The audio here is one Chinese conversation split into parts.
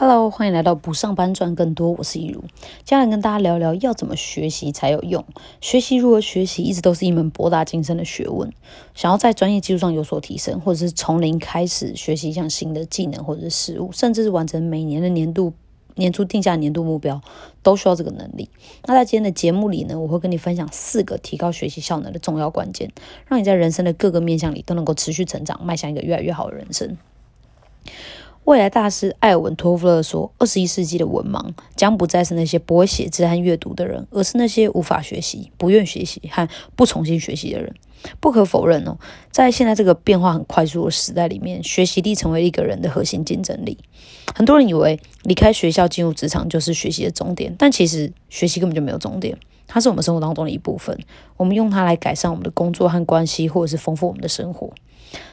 Hello，欢迎来到不上班赚更多，我是一如。接下来跟大家聊聊要怎么学习才有用。学习如何学习，一直都是一门博大精深的学问。想要在专业技术上有所提升，或者是从零开始学习一项新的技能或者是事物，甚至是完成每年的年度年初定下年度目标，都需要这个能力。那在今天的节目里呢，我会跟你分享四个提高学习效能的重要关键，让你在人生的各个面向里都能够持续成长，迈向一个越来越好的人生。未来大师艾尔文·托夫勒说：“二十一世纪的文盲将不再是那些不会写字和阅读的人，而是那些无法学习、不愿学习和不重新学习的人。”不可否认哦，在现在这个变化很快速的时代里面，学习力成为一个人的核心竞争力。很多人以为离开学校进入职场就是学习的终点，但其实学习根本就没有终点，它是我们生活当中的一部分。我们用它来改善我们的工作和关系，或者是丰富我们的生活。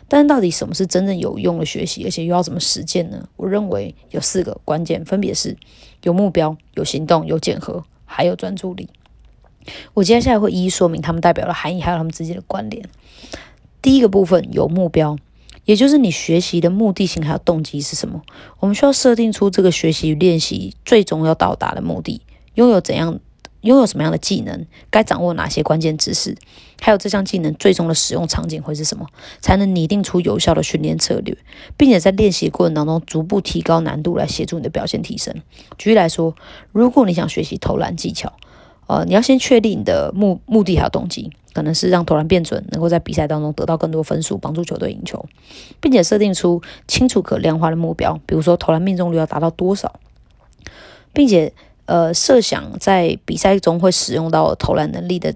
但是到底什么是真正有用的学习，而且又要怎么实践呢？我认为有四个关键，分别是有目标、有行动、有检核，还有专注力。我接下来会一一说明它们代表的含义，还有它们之间的关联。第一个部分有目标，也就是你学习的目的性还有动机是什么？我们需要设定出这个学习与练习最终要到达的目的，拥有怎样？拥有什么样的技能？该掌握哪些关键知识？还有这项技能最终的使用场景会是什么？才能拟定出有效的训练策略，并且在练习过程当中逐步提高难度，来协助你的表现提升。举例来说，如果你想学习投篮技巧，呃，你要先确定你的目目的还有动机，可能是让投篮变准，能够在比赛当中得到更多分数，帮助球队赢球，并且设定出清楚可量化的目标，比如说投篮命中率要达到多少，并且。呃，设想在比赛中会使用到投篮能力的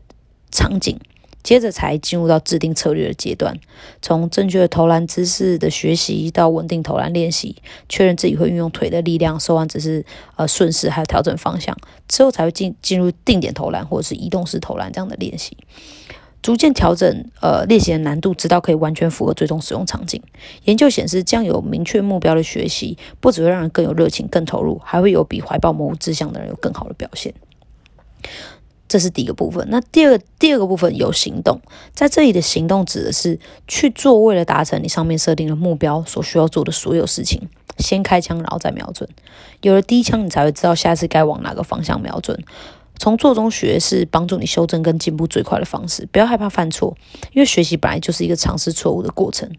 场景，接着才进入到制定策略的阶段。从正确的投篮姿势的学习到稳定投篮练习，确认自己会运用腿的力量，手腕只是呃顺势，还有调整方向之后，才会进进入定点投篮或者是移动式投篮这样的练习。逐渐调整呃练习的难度，直到可以完全符合最终使用场景。研究显示，将有明确目标的学习，不只会让人更有热情、更投入，还会有比怀抱模糊志向的人有更好的表现。这是第一个部分。那第二第二个部分有行动，在这里的行动指的是去做为了达成你上面设定的目标所需要做的所有事情。先开枪，然后再瞄准。有了第一枪，你才会知道下次该往哪个方向瞄准。从做中学是帮助你修正跟进步最快的方式。不要害怕犯错，因为学习本来就是一个尝试错误的过程。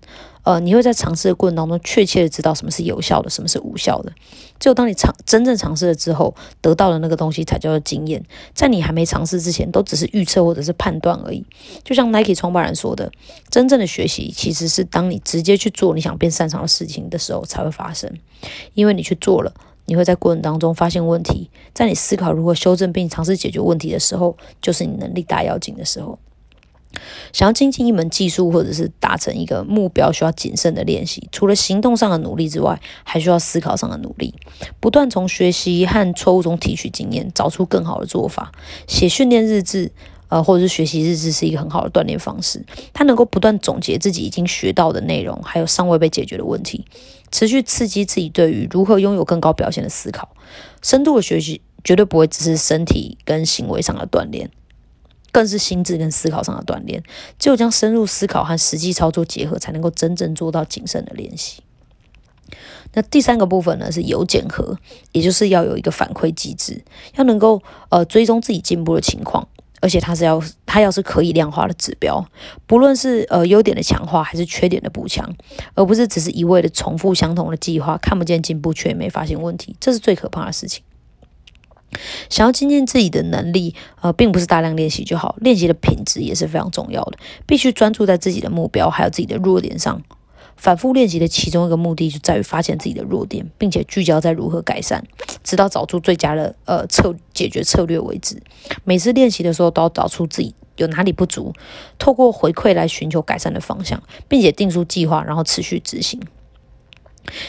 呃，你会在尝试的过程当中确切的知道什么是有效的，什么是无效的。只有当你尝真正尝试了之后，得到的那个东西才叫做经验。在你还没尝试之前，都只是预测或者是判断而已。就像 Nike 创办人说的，真正的学习其实是当你直接去做你想变擅长的事情的时候才会发生，因为你去做了。你会在过程当中发现问题，在你思考如何修正并尝试解决问题的时候，就是你能力大要紧的时候。想要精进一门技术或者是达成一个目标，需要谨慎的练习。除了行动上的努力之外，还需要思考上的努力，不断从学习和错误中提取经验，找出更好的做法。写训练日志。呃，或者是学习日志是一个很好的锻炼方式，它能够不断总结自己已经学到的内容，还有尚未被解决的问题，持续刺激自己对于如何拥有更高表现的思考。深度的学习绝对不会只是身体跟行为上的锻炼，更是心智跟思考上的锻炼。只有将深入思考和实际操作结合，才能够真正做到谨慎的练习。那第三个部分呢，是有检核，也就是要有一个反馈机制，要能够呃追踪自己进步的情况。而且它是要，它要是可以量化的指标，不论是呃优点的强化还是缺点的补强，而不是只是一味的重复相同的计划，看不见进步却也没发现问题，这是最可怕的事情。想要精进自己的能力，呃，并不是大量练习就好，练习的品质也是非常重要的，必须专注在自己的目标还有自己的弱点上。反复练习的其中一个目的，就在于发现自己的弱点，并且聚焦在如何改善，直到找出最佳的呃策解决策略为止。每次练习的时候，都要找出自己有哪里不足，透过回馈来寻求改善的方向，并且定出计划，然后持续执行。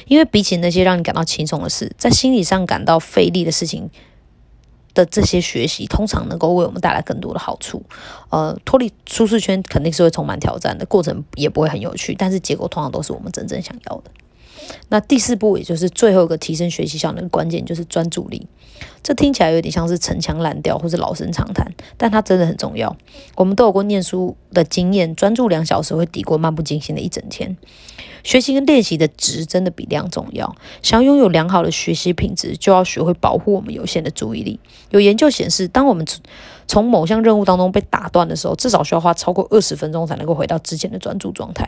因为比起那些让你感到轻松的事，在心理上感到费力的事情。的这些学习通常能够为我们带来更多的好处，呃，脱离舒适圈肯定是会充满挑战的，过程也不会很有趣，但是结果通常都是我们真正想要的。那第四步，也就是最后一个提升学习效能的关键，就是专注力。这听起来有点像是陈腔滥调或者老生常谈，但它真的很重要。我们都有过念书的经验，专注两小时会抵过漫不经心的一整天。学习跟练习的质真的比量重要。想要拥有良好的学习品质，就要学会保护我们有限的注意力。有研究显示，当我们从某项任务当中被打断的时候，至少需要花超过二十分钟才能够回到之前的专注状态。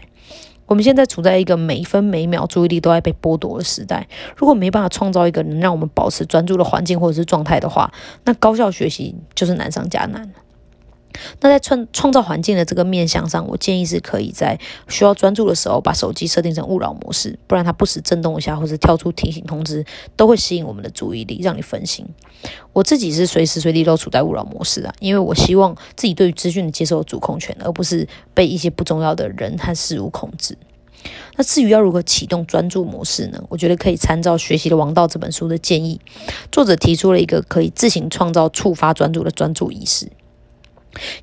我们现在处在一个每分每秒注意力都在被剥夺的时代。如果没办法创造一个能让我们保持专注的环境或者是状态的话，那高效学习就是难上加难。那在创创造环境的这个面向上，我建议是可以在需要专注的时候，把手机设定成勿扰模式，不然它不时震动一下，或者跳出提醒通知，都会吸引我们的注意力，让你分心。我自己是随时随地都处在勿扰模式啊，因为我希望自己对于资讯的接受主控权，而不是被一些不重要的人和事物控制。那至于要如何启动专注模式呢？我觉得可以参照《学习的王道》这本书的建议，作者提出了一个可以自行创造触发专注的专注仪式。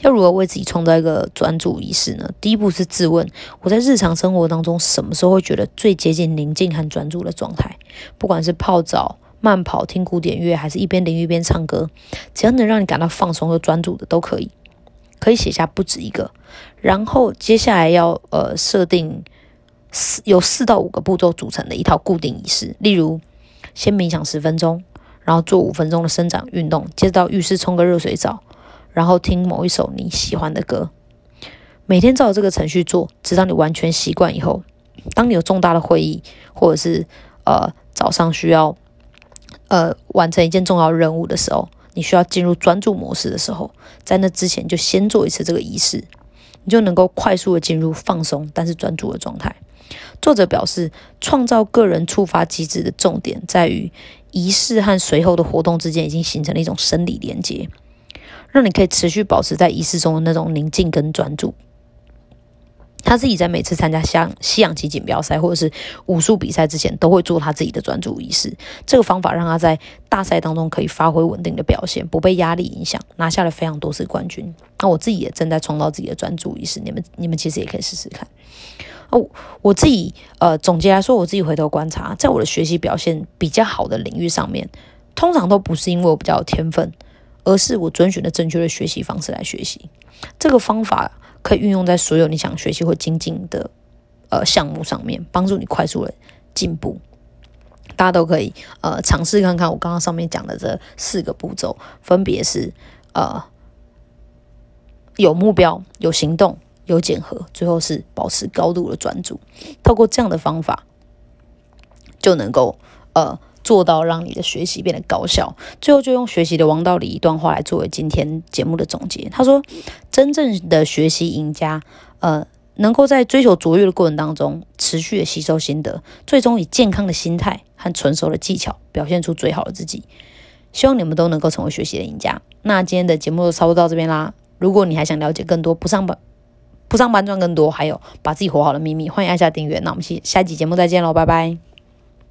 要如何为自己创造一个专注仪式呢？第一步是自问：我在日常生活当中什么时候会觉得最接近宁静和专注的状态？不管是泡澡、慢跑、听古典乐，还是一边淋浴边唱歌，只要能让你感到放松和专注的都可以。可以写下不止一个。然后接下来要呃设定四有四到五个步骤组成的一套固定仪式，例如先冥想十分钟，然后做五分钟的伸展运动，接着到浴室冲个热水澡。然后听某一首你喜欢的歌，每天照这个程序做，直到你完全习惯以后，当你有重大的会议，或者是呃早上需要呃完成一件重要任务的时候，你需要进入专注模式的时候，在那之前就先做一次这个仪式，你就能够快速的进入放松但是专注的状态。作者表示，创造个人触发机制的重点在于仪式和随后的活动之间已经形成了一种生理连接。让你可以持续保持在仪式中的那种宁静跟专注。他自己在每次参加像西洋棋锦标赛或者是武术比赛之前，都会做他自己的专注仪式。这个方法让他在大赛当中可以发挥稳定的表现，不被压力影响，拿下了非常多次冠军。那我自己也正在创造自己的专注仪式，你们你们其实也可以试试看。哦，我自己呃总结来说，我自己回头观察，在我的学习表现比较好的领域上面，通常都不是因为我比较有天分。而是我遵循的正确的学习方式来学习，这个方法可以运用在所有你想学习或精进的呃项目上面，帮助你快速的进步。大家都可以呃尝试看看我刚刚上面讲的这四个步骤，分别是呃有目标、有行动、有检核，最后是保持高度的专注。透过这样的方法，就能够呃。做到让你的学习变得高效，最后就用学习的王道里一段话来作为今天节目的总结。他说：“真正的学习赢家，呃，能够在追求卓越的过程当中持续的吸收心得，最终以健康的心态和纯熟的技巧表现出最好的自己。希望你们都能够成为学习的赢家。那今天的节目就差不多到这边啦。如果你还想了解更多不上班不上班赚更多，还有把自己活好的秘密，欢迎按下订阅。那我们下下期节目再见喽，拜拜。”